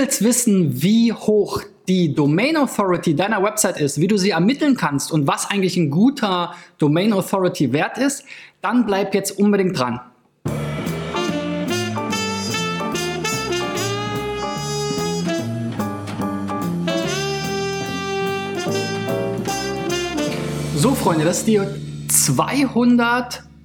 willst wissen, wie hoch die Domain Authority deiner Website ist, wie du sie ermitteln kannst und was eigentlich ein guter Domain Authority wert ist, dann bleib jetzt unbedingt dran. So, Freunde, das ist die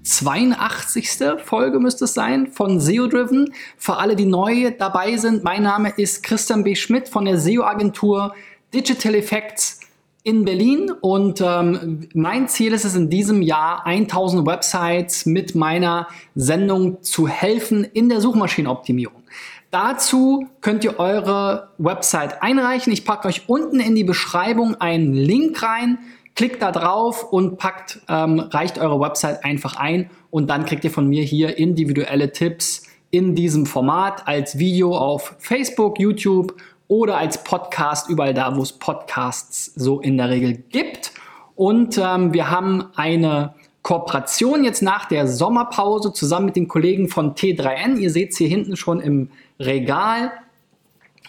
282. Folge müsste es sein von SEO Driven. Für alle, die neu dabei sind, mein Name ist Christian B. Schmidt von der SEO-Agentur Digital Effects in Berlin und ähm, mein Ziel ist es in diesem Jahr 1000 Websites mit meiner Sendung zu helfen in der Suchmaschinenoptimierung. Dazu könnt ihr eure Website einreichen. Ich packe euch unten in die Beschreibung einen Link rein Klickt da drauf und packt, ähm, reicht eure Website einfach ein und dann kriegt ihr von mir hier individuelle Tipps in diesem Format als Video auf Facebook, YouTube oder als Podcast, überall da, wo es Podcasts so in der Regel gibt. Und ähm, wir haben eine Kooperation jetzt nach der Sommerpause zusammen mit den Kollegen von T3N. Ihr seht es hier hinten schon im Regal.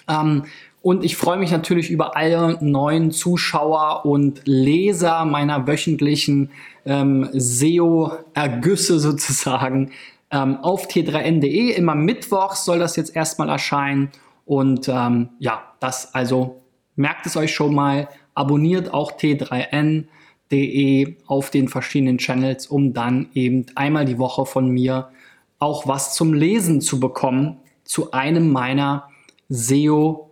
Ähm, und ich freue mich natürlich über alle neuen Zuschauer und Leser meiner wöchentlichen ähm, SEO-Ergüsse sozusagen ähm, auf t3n.de. Immer Mittwochs soll das jetzt erstmal erscheinen. Und ähm, ja, das also merkt es euch schon mal. Abonniert auch t3n.de auf den verschiedenen Channels, um dann eben einmal die Woche von mir auch was zum Lesen zu bekommen zu einem meiner SEO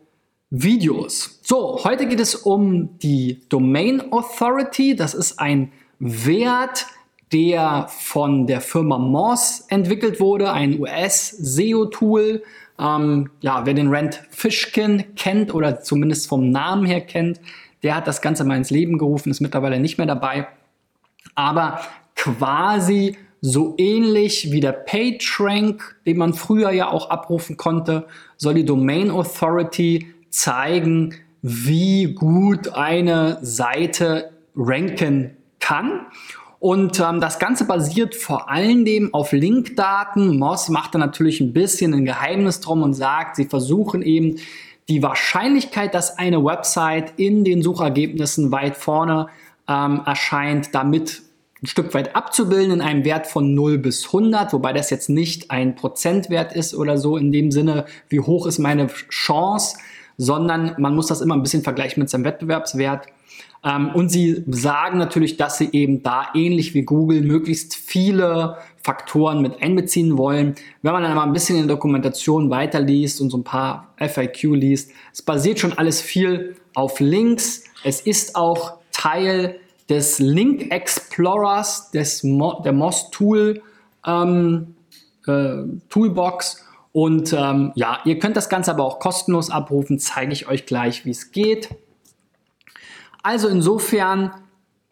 Videos. So, heute geht es um die Domain Authority. Das ist ein Wert, der von der Firma Moz entwickelt wurde, ein US-SEO-Tool. Ähm, ja, wer den Rand Fishkin kennt oder zumindest vom Namen her kennt, der hat das Ganze mal ins Leben gerufen, ist mittlerweile nicht mehr dabei. Aber quasi so ähnlich wie der PageRank, den man früher ja auch abrufen konnte, soll die Domain Authority zeigen, wie gut eine Seite ranken kann. Und ähm, das Ganze basiert vor allen Dingen auf Linkdaten. Moss macht da natürlich ein bisschen ein Geheimnis drum und sagt, sie versuchen eben die Wahrscheinlichkeit, dass eine Website in den Suchergebnissen weit vorne ähm, erscheint, damit ein Stück weit abzubilden in einem Wert von 0 bis 100, wobei das jetzt nicht ein Prozentwert ist oder so in dem Sinne, wie hoch ist meine Chance, sondern man muss das immer ein bisschen vergleichen mit seinem Wettbewerbswert. Ähm, und sie sagen natürlich, dass sie eben da ähnlich wie Google möglichst viele Faktoren mit einbeziehen wollen. Wenn man dann mal ein bisschen in der Dokumentation weiterliest und so ein paar FAQ liest, es basiert schon alles viel auf Links. Es ist auch Teil des Link Explorers, des Mo der MOS Tool ähm, äh, Toolbox und ähm, ja, ihr könnt das Ganze aber auch kostenlos abrufen, zeige ich euch gleich, wie es geht. Also insofern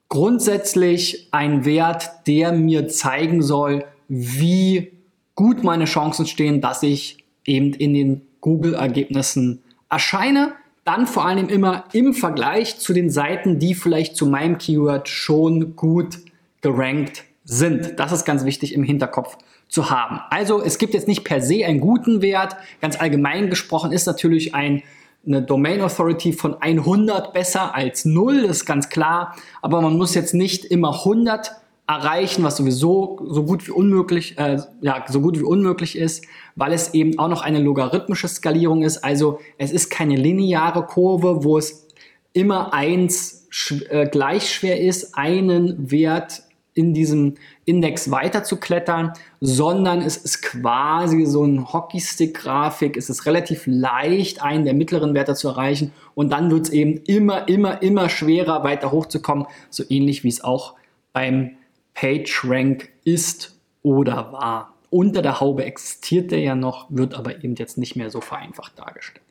grundsätzlich ein Wert, der mir zeigen soll, wie gut meine Chancen stehen, dass ich eben in den Google-Ergebnissen erscheine. Dann vor allem immer im Vergleich zu den Seiten, die vielleicht zu meinem Keyword schon gut gerankt sind. Das ist ganz wichtig im Hinterkopf zu haben. Also es gibt jetzt nicht per se einen guten Wert. Ganz allgemein gesprochen ist natürlich ein, eine Domain Authority von 100 besser als 0, das ist ganz klar. Aber man muss jetzt nicht immer 100 erreichen, was sowieso so gut wie unmöglich, äh, ja, so gut wie unmöglich ist, weil es eben auch noch eine logarithmische Skalierung ist. Also es ist keine lineare Kurve, wo es immer eins äh, gleich schwer ist, einen Wert in diesem Index weiter zu klettern, sondern es ist quasi so ein Hockeystick-Grafik. Es ist relativ leicht, einen der mittleren Werte zu erreichen und dann wird es eben immer, immer, immer schwerer, weiter hochzukommen, so ähnlich wie es auch beim PageRank ist oder war. Unter der Haube existiert der ja noch, wird aber eben jetzt nicht mehr so vereinfacht dargestellt.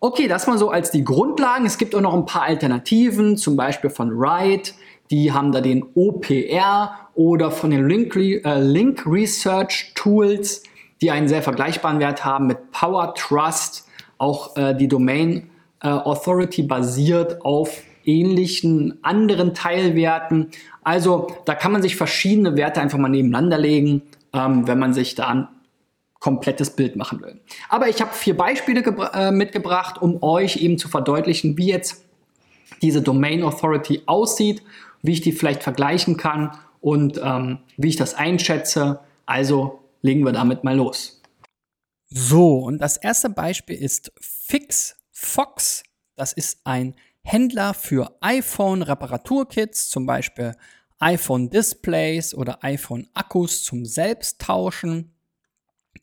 Okay, das mal so als die Grundlagen. Es gibt auch noch ein paar Alternativen, zum Beispiel von Write die haben da den OPR oder von den Link, äh, Link Research Tools, die einen sehr vergleichbaren Wert haben mit Power Trust. Auch äh, die Domain äh, Authority basiert auf ähnlichen anderen Teilwerten. Also da kann man sich verschiedene Werte einfach mal nebeneinander legen, ähm, wenn man sich da komplettes Bild machen will. Aber ich habe vier Beispiele äh, mitgebracht, um euch eben zu verdeutlichen, wie jetzt diese Domain Authority aussieht, wie ich die vielleicht vergleichen kann und ähm, wie ich das einschätze. Also legen wir damit mal los. So, und das erste Beispiel ist FixFox. Das ist ein Händler für iPhone-Reparaturkits, zum Beispiel iPhone-Displays oder iPhone-Akkus zum Selbsttauschen.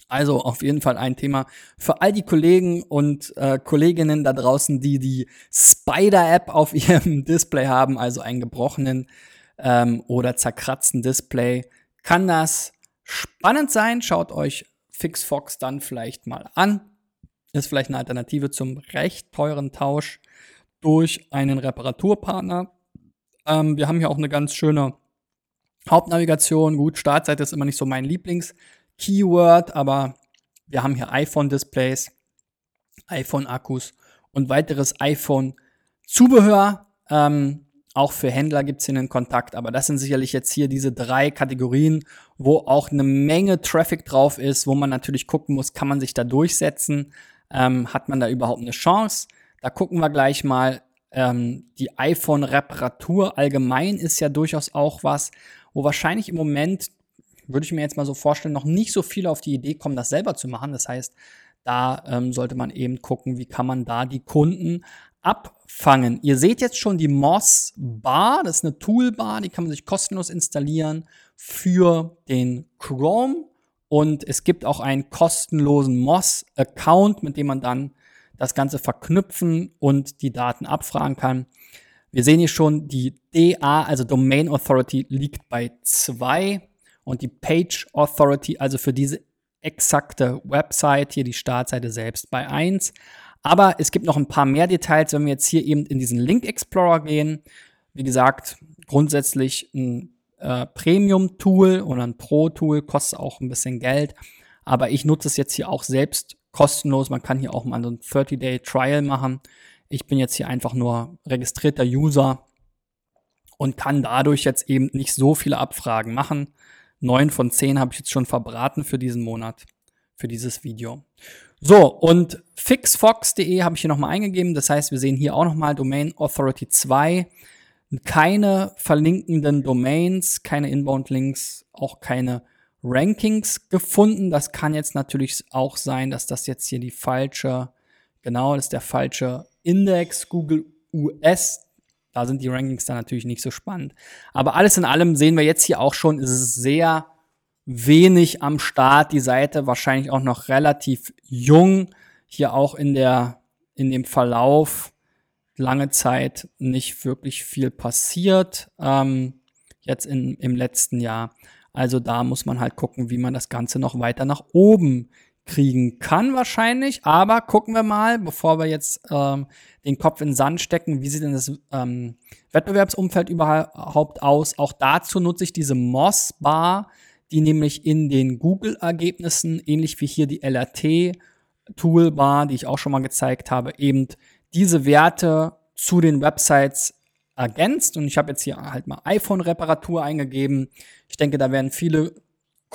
Also auf jeden Fall ein Thema für all die Kollegen und äh, Kolleginnen da draußen, die die Spider-App auf ihrem Display haben, also einen gebrochenen ähm, oder zerkratzten Display. Kann das spannend sein? Schaut euch FixFox dann vielleicht mal an. Ist vielleicht eine Alternative zum recht teuren Tausch durch einen Reparaturpartner. Ähm, wir haben hier auch eine ganz schöne Hauptnavigation. Gut, Startseite ist immer nicht so mein Lieblings-Keyword, aber wir haben hier iPhone-Displays, iPhone-Akkus und weiteres iPhone-Zubehör. Ähm, auch für Händler gibt es hier einen Kontakt, aber das sind sicherlich jetzt hier diese drei Kategorien, wo auch eine Menge Traffic drauf ist, wo man natürlich gucken muss, kann man sich da durchsetzen, ähm, hat man da überhaupt eine Chance? Da gucken wir gleich mal. Ähm, die iPhone-Reparatur allgemein ist ja durchaus auch was, wo wahrscheinlich im Moment, würde ich mir jetzt mal so vorstellen, noch nicht so viele auf die Idee kommen, das selber zu machen. Das heißt, da ähm, sollte man eben gucken, wie kann man da die Kunden abfangen. Ihr seht jetzt schon die Moss Bar, das ist eine Toolbar, die kann man sich kostenlos installieren für den Chrome und es gibt auch einen kostenlosen Moss Account, mit dem man dann das Ganze verknüpfen und die Daten abfragen kann. Wir sehen hier schon, die DA, also Domain Authority, liegt bei zwei und die Page Authority, also für diese exakte Website, hier die Startseite selbst, bei eins. Aber es gibt noch ein paar mehr Details, wenn wir jetzt hier eben in diesen Link Explorer gehen. Wie gesagt, grundsätzlich ein äh, Premium-Tool oder ein Pro-Tool, kostet auch ein bisschen Geld. Aber ich nutze es jetzt hier auch selbst kostenlos. Man kann hier auch mal so ein 30-Day-Trial machen. Ich bin jetzt hier einfach nur registrierter User und kann dadurch jetzt eben nicht so viele Abfragen machen. Neun von zehn habe ich jetzt schon verbraten für diesen Monat, für dieses Video. So, und fixfox.de habe ich hier nochmal eingegeben. Das heißt, wir sehen hier auch nochmal Domain Authority 2. Keine verlinkenden Domains, keine Inbound-Links, auch keine Rankings gefunden. Das kann jetzt natürlich auch sein, dass das jetzt hier die falsche, genau, das ist der falsche Index Google US. Da sind die Rankings dann natürlich nicht so spannend. Aber alles in allem sehen wir jetzt hier auch schon, ist es sehr wenig am Start. Die Seite wahrscheinlich auch noch relativ jung. Hier auch in der, in dem Verlauf lange Zeit nicht wirklich viel passiert. Ähm, jetzt in, im letzten Jahr. Also da muss man halt gucken, wie man das Ganze noch weiter nach oben kriegen kann wahrscheinlich. Aber gucken wir mal, bevor wir jetzt ähm, den Kopf in den Sand stecken, wie sieht denn das ähm, Wettbewerbsumfeld überhaupt aus? Auch dazu nutze ich diese Moss Bar die nämlich in den Google-Ergebnissen, ähnlich wie hier die LRT-Toolbar, die ich auch schon mal gezeigt habe, eben diese Werte zu den Websites ergänzt. Und ich habe jetzt hier halt mal iPhone-Reparatur eingegeben. Ich denke, da werden viele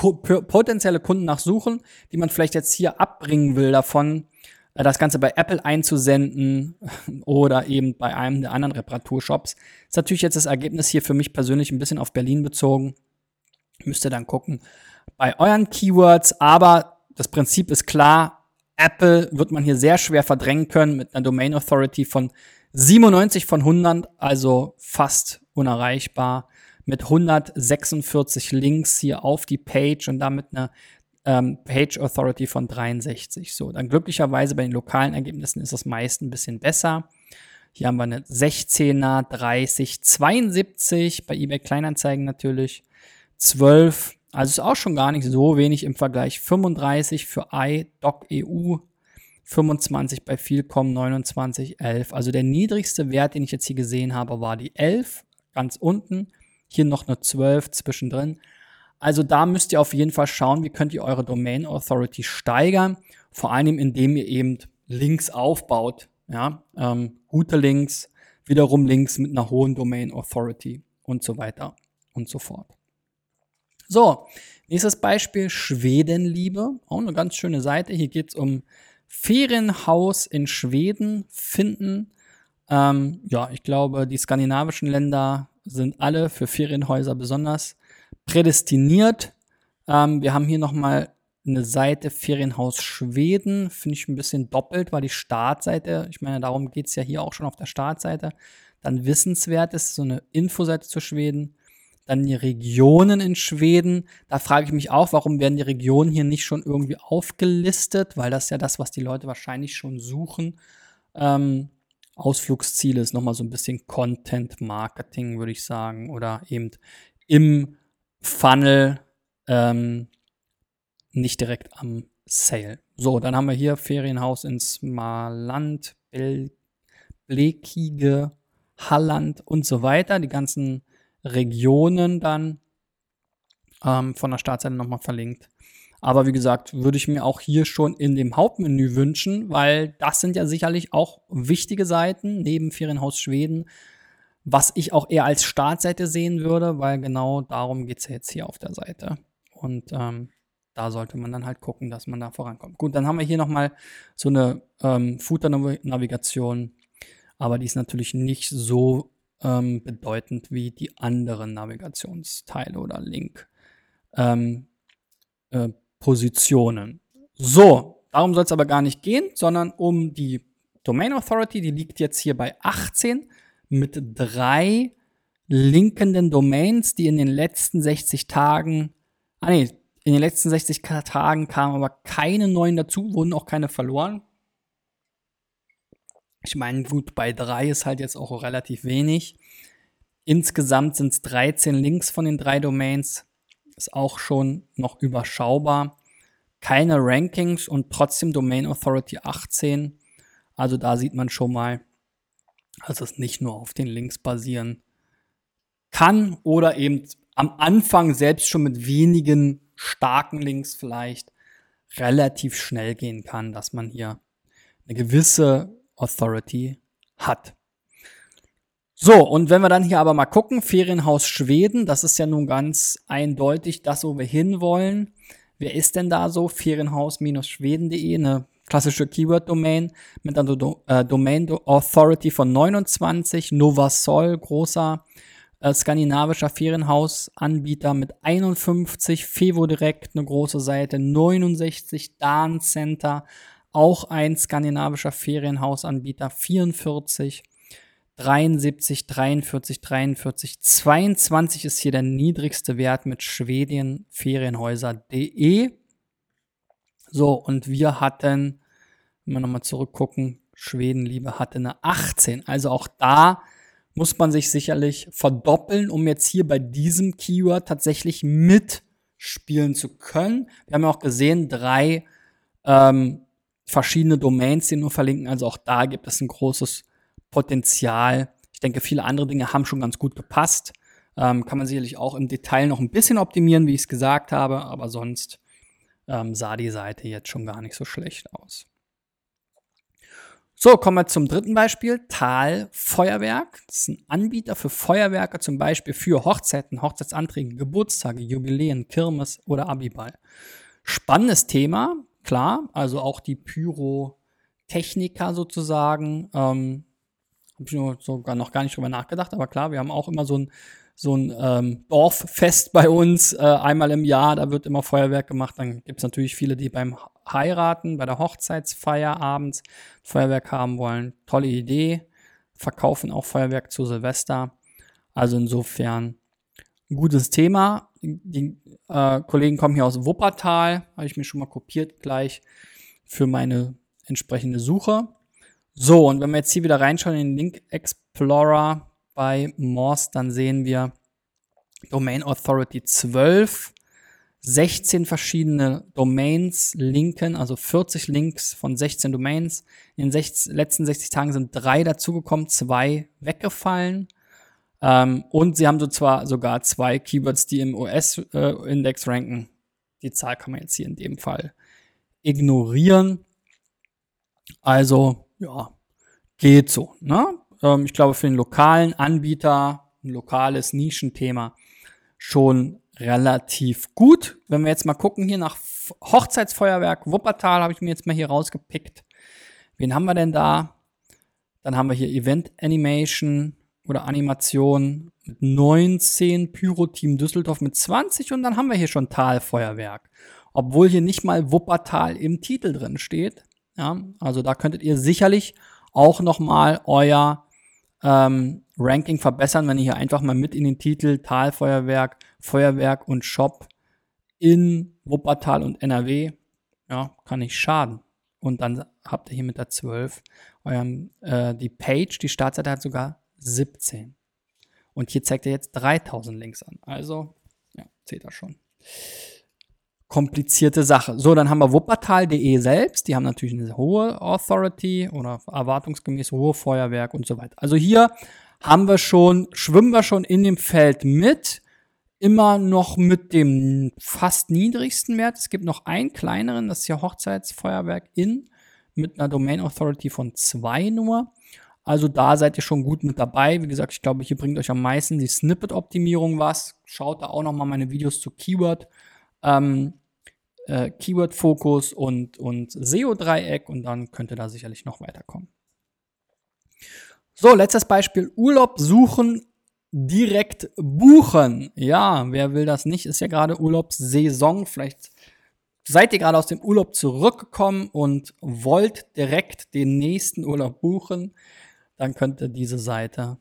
potenzielle Kunden nachsuchen, die man vielleicht jetzt hier abbringen will davon, äh, das Ganze bei Apple einzusenden oder eben bei einem der anderen Reparaturshops. Ist natürlich jetzt das Ergebnis hier für mich persönlich ein bisschen auf Berlin bezogen. Müsst ihr dann gucken bei euren Keywords. Aber das Prinzip ist klar. Apple wird man hier sehr schwer verdrängen können mit einer Domain Authority von 97 von 100, also fast unerreichbar. Mit 146 Links hier auf die Page und damit eine ähm, Page Authority von 63. So, dann glücklicherweise bei den lokalen Ergebnissen ist das meist ein bisschen besser. Hier haben wir eine 16er, 30, 72 bei eBay Kleinanzeigen natürlich. 12, also ist auch schon gar nicht so wenig im Vergleich. 35 für iDoc.eu, 25 bei Vielcom, 29, 11. Also der niedrigste Wert, den ich jetzt hier gesehen habe, war die 11, ganz unten. Hier noch eine 12 zwischendrin. Also da müsst ihr auf jeden Fall schauen, wie könnt ihr eure Domain Authority steigern. Vor allem, indem ihr eben Links aufbaut. Ja, ähm, gute Links, wiederum Links mit einer hohen Domain Authority und so weiter und so fort. So, nächstes Beispiel Schwedenliebe. Auch eine ganz schöne Seite. Hier geht es um Ferienhaus in Schweden finden. Ähm, ja, ich glaube, die skandinavischen Länder sind alle für Ferienhäuser besonders prädestiniert. Ähm, wir haben hier nochmal eine Seite Ferienhaus Schweden. Finde ich ein bisschen doppelt, weil die Startseite, ich meine, darum geht es ja hier auch schon auf der Startseite, dann wissenswert ist, so eine Infoseite zu Schweden. Dann die Regionen in Schweden. Da frage ich mich auch, warum werden die Regionen hier nicht schon irgendwie aufgelistet, weil das ja das, was die Leute wahrscheinlich schon suchen. Ähm, Ausflugsziele ist nochmal so ein bisschen Content Marketing, würde ich sagen, oder eben im Funnel ähm, nicht direkt am Sale. So, dann haben wir hier Ferienhaus in Smaland, Bel Blekige, Halland und so weiter. Die ganzen Regionen dann ähm, von der Startseite nochmal verlinkt. Aber wie gesagt, würde ich mir auch hier schon in dem Hauptmenü wünschen, weil das sind ja sicherlich auch wichtige Seiten neben Ferienhaus Schweden, was ich auch eher als Startseite sehen würde, weil genau darum geht es ja jetzt hier auf der Seite. Und ähm, da sollte man dann halt gucken, dass man da vorankommt. Gut, dann haben wir hier nochmal so eine ähm, Footer-Navigation, aber die ist natürlich nicht so ähm, bedeutend wie die anderen Navigationsteile oder Link-Positionen. Ähm, äh, so, darum soll es aber gar nicht gehen, sondern um die Domain Authority, die liegt jetzt hier bei 18 mit drei linkenden Domains, die in den letzten 60 Tagen, ah nee, in den letzten 60 Tagen kamen aber keine neuen dazu, wurden auch keine verloren. Ich meine, gut, bei drei ist halt jetzt auch relativ wenig. Insgesamt sind es 13 Links von den drei Domains. Ist auch schon noch überschaubar. Keine Rankings und trotzdem Domain Authority 18. Also da sieht man schon mal, dass es nicht nur auf den Links basieren kann oder eben am Anfang selbst schon mit wenigen starken Links vielleicht relativ schnell gehen kann, dass man hier eine gewisse Authority hat. So, und wenn wir dann hier aber mal gucken, Ferienhaus Schweden, das ist ja nun ganz eindeutig das, wo wir hinwollen. Wer ist denn da so? Ferienhaus-schweden.de, eine klassische Keyword-Domain mit einer Do äh, Domain Authority von 29, Novasol, großer äh, skandinavischer Ferienhausanbieter mit 51, Fevo Direkt, eine große Seite, 69, Dan Center, auch ein skandinavischer Ferienhausanbieter, 44, 73, 43, 43, 22 ist hier der niedrigste Wert mit schwedienferienhäuser.de. So, und wir hatten, wenn wir nochmal zurückgucken, Schwedenliebe hatte eine 18. Also auch da muss man sich sicherlich verdoppeln, um jetzt hier bei diesem Keyword tatsächlich mitspielen zu können. Wir haben ja auch gesehen, drei ähm, verschiedene Domains, die nur verlinken. Also auch da gibt es ein großes Potenzial. Ich denke, viele andere Dinge haben schon ganz gut gepasst. Ähm, kann man sicherlich auch im Detail noch ein bisschen optimieren, wie ich es gesagt habe, aber sonst ähm, sah die Seite jetzt schon gar nicht so schlecht aus. So, kommen wir zum dritten Beispiel. Tal Feuerwerk. Das ist ein Anbieter für Feuerwerke, zum Beispiel für Hochzeiten, Hochzeitsanträge, Geburtstage, Jubiläen, Kirmes oder Abiball. Spannendes Thema, klar. Also auch die Pyrotechniker sozusagen. Ähm, Habe ich sogar noch gar nicht drüber nachgedacht, aber klar, wir haben auch immer so ein so ein ähm, Dorffest bei uns, äh, einmal im Jahr, da wird immer Feuerwerk gemacht. Dann gibt es natürlich viele, die beim Heiraten, bei der Hochzeitsfeier abends Feuerwerk haben wollen. Tolle Idee. Verkaufen auch Feuerwerk zu Silvester. Also insofern gutes Thema. Die äh, Kollegen kommen hier aus Wuppertal, habe ich mir schon mal kopiert gleich für meine entsprechende Suche. So, und wenn wir jetzt hier wieder reinschauen in den Link Explorer, bei Morse, dann sehen wir Domain Authority 12, 16 verschiedene Domains linken, also 40 Links von 16 Domains. In den 60, letzten 60 Tagen sind drei dazugekommen, zwei weggefallen. Ähm, und sie haben so zwar sogar zwei Keywords, die im US-Index äh, ranken. Die Zahl kann man jetzt hier in dem Fall ignorieren. Also, ja, geht so. Ne? ähm, ich glaube, für den lokalen Anbieter, ein lokales Nischenthema, schon relativ gut. Wenn wir jetzt mal gucken hier nach Hochzeitsfeuerwerk Wuppertal, habe ich mir jetzt mal hier rausgepickt. Wen haben wir denn da? Dann haben wir hier Event Animation oder Animation mit 19, Pyro Team Düsseldorf mit 20 und dann haben wir hier schon Talfeuerwerk. Obwohl hier nicht mal Wuppertal im Titel drin steht. Ja, also da könntet ihr sicherlich auch noch mal euer ähm, Ranking verbessern, wenn ihr hier einfach mal mit in den Titel Talfeuerwerk, Feuerwerk und Shop in Wuppertal und NRW, ja, kann nicht schaden. Und dann habt ihr hier mit der 12 eurem, äh, die Page, die Startseite hat sogar 17. Und hier zeigt er jetzt 3000 Links an. Also, ja, seht ihr schon. Komplizierte Sache. So, dann haben wir Wuppertal.de selbst. Die haben natürlich eine hohe Authority oder erwartungsgemäß hohe Feuerwerk und so weiter. Also hier haben wir schon, schwimmen wir schon in dem Feld mit. Immer noch mit dem fast niedrigsten Wert. Es gibt noch einen kleineren, das ist ja Hochzeitsfeuerwerk in mit einer Domain Authority von zwei nur. Also da seid ihr schon gut mit dabei. Wie gesagt, ich glaube, hier bringt euch am meisten die Snippet-Optimierung was. Schaut da auch noch mal meine Videos zu Keyword, ähm, äh, Keyword-Fokus und, und SEO-Dreieck und dann könnt ihr da sicherlich noch weiterkommen. So, letztes Beispiel. Urlaub suchen, direkt buchen. Ja, wer will das nicht? Ist ja gerade Urlaubssaison. Vielleicht seid ihr gerade aus dem Urlaub zurückgekommen und wollt direkt den nächsten Urlaub buchen dann könnte diese Seite,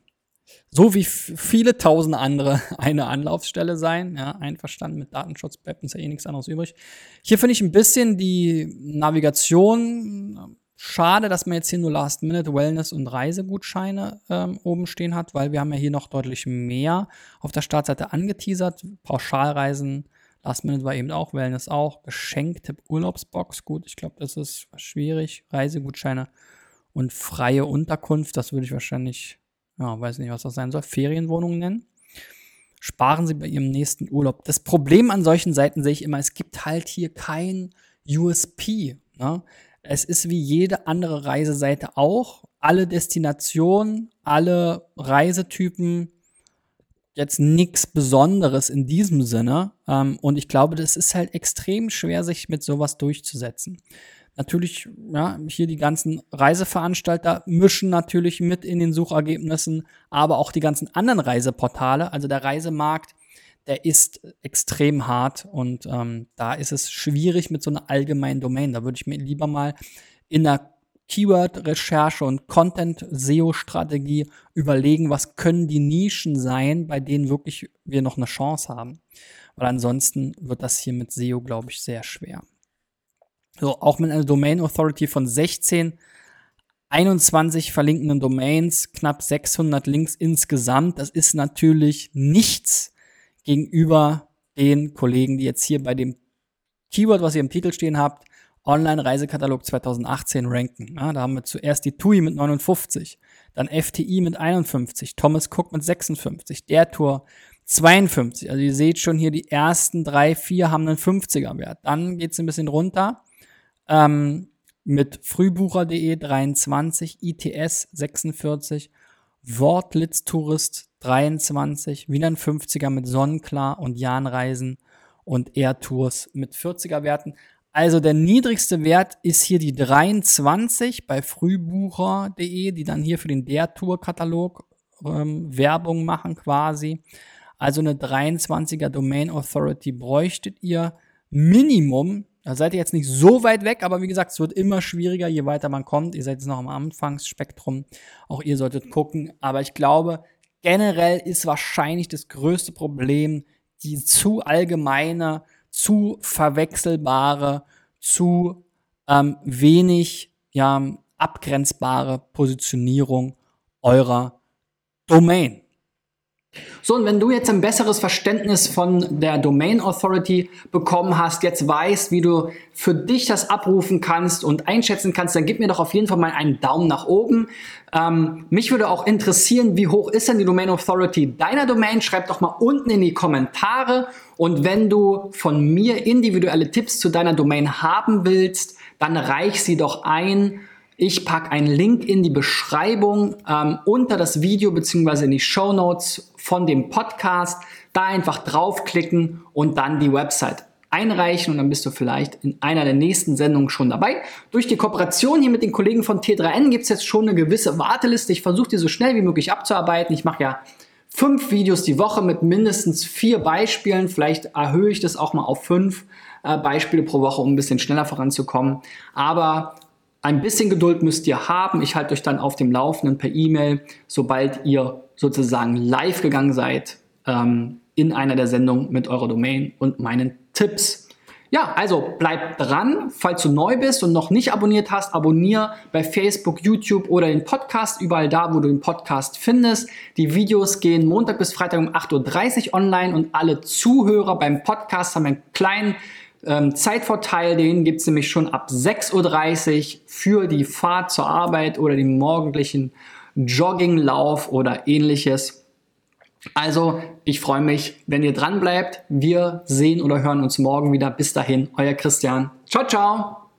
so wie viele tausend andere, eine Anlaufstelle sein. Ja, einverstanden mit Datenschutz bleibt uns ja eh nichts anderes übrig. Hier finde ich ein bisschen die Navigation äh, schade, dass man jetzt hier nur Last Minute Wellness und Reisegutscheine ähm, oben stehen hat, weil wir haben ja hier noch deutlich mehr auf der Startseite angeteasert. Pauschalreisen, Last Minute war eben auch, Wellness auch, geschenkte Urlaubsbox, gut, ich glaube, das ist schwierig. Reisegutscheine und freie Unterkunft, das würde ich wahrscheinlich, ja, weiß nicht, was das sein soll, Ferienwohnungen nennen. Sparen Sie bei Ihrem nächsten Urlaub. Das Problem an solchen Seiten sehe ich immer, es gibt halt hier kein USP. Ne? Es ist wie jede andere Reiseseite auch. Alle Destinationen, alle Reisetypen, jetzt nichts Besonderes in diesem Sinne. Ähm, und ich glaube, das ist halt extrem schwer, sich mit sowas durchzusetzen. Natürlich, ja, hier die ganzen Reiseveranstalter mischen natürlich mit in den Suchergebnissen, aber auch die ganzen anderen Reiseportale. Also der Reisemarkt, der ist extrem hart und ähm, da ist es schwierig mit so einer allgemeinen Domain. Da würde ich mir lieber mal in der Keyword-Recherche und Content-SEO-Strategie überlegen, was können die Nischen sein, bei denen wirklich wir noch eine Chance haben. Weil ansonsten wird das hier mit SEO, glaube ich, sehr schwer. So, auch mit einer Domain Authority von 16, 21 verlinkenden Domains, knapp 600 Links insgesamt. Das ist natürlich nichts gegenüber den Kollegen, die jetzt hier bei dem Keyword, was ihr im Titel stehen habt, Online-Reisekatalog 2018 ranken. Ja, da haben wir zuerst die TUI mit 59, dann FTI mit 51, Thomas Cook mit 56, der Tour 52. Also ihr seht schon hier, die ersten drei, vier haben einen 50er Wert. Dann geht's ein bisschen runter ähm, mit frühbucher.de 23, ITS 46, Wortlitztourist 23, wieder ein 50er mit Sonnenklar und Jahnreisen und Air Tours mit 40er Werten. Also der niedrigste Wert ist hier die 23 bei frühbucher.de, die dann hier für den Der Tour Katalog ähm, Werbung machen quasi. Also eine 23er Domain Authority bräuchtet ihr Minimum da seid ihr jetzt nicht so weit weg, aber wie gesagt, es wird immer schwieriger, je weiter man kommt. Ihr seid jetzt noch am Anfangsspektrum. Auch ihr solltet gucken. Aber ich glaube, generell ist wahrscheinlich das größte Problem die zu allgemeine, zu verwechselbare, zu ähm, wenig ja, abgrenzbare Positionierung eurer Domain. So, und wenn du jetzt ein besseres Verständnis von der Domain Authority bekommen hast, jetzt weißt, wie du für dich das abrufen kannst und einschätzen kannst, dann gib mir doch auf jeden Fall mal einen Daumen nach oben. Ähm, mich würde auch interessieren, wie hoch ist denn die Domain Authority deiner Domain? Schreib doch mal unten in die Kommentare. Und wenn du von mir individuelle Tipps zu deiner Domain haben willst, dann reich sie doch ein Ich packe einen Link in die Beschreibung ähm, unter das Video beziehungsweise in die Show Notes von dem Podcast. Da einfach draufklicken und dann die Website einreichen und dann bist du vielleicht in einer der nächsten Sendungen schon dabei. Durch die Kooperation hier mit den Kollegen von T3N gibt es jetzt schon eine gewisse Warteliste. Ich versuche die so schnell wie möglich abzuarbeiten. Ich mache ja fünf Videos die Woche mit mindestens vier Beispielen. Vielleicht erhöhe ich das auch mal auf fünf äh, Beispiele pro Woche, um ein bisschen schneller voranzukommen. Aber ein bisschen Geduld müsst ihr haben. Ich halte euch dann auf dem Laufenden per E-Mail, sobald ihr sozusagen live gegangen seid ähm, in einer der Sendungen mit eurer Domain und meinen Tipps. Ja, also bleib dran. Falls du neu bist und noch nicht abonniert hast, abonniere bei Facebook, YouTube oder den Podcast, überall da, wo du den Podcast findest. Die Videos gehen Montag bis Freitag um 8.30 Uhr online und alle Zuhörer beim Podcast haben einen kleinen ähm, Zeitvorteil. Den gibt es nämlich schon ab 6.30 Uhr für die Fahrt zur Arbeit oder den morgendlichen Jogginglauf oder ähnliches. Also, ich freue mich, wenn ihr dran bleibt. Wir sehen oder hören uns morgen wieder. Bis dahin, euer Christian. Ciao, ciao.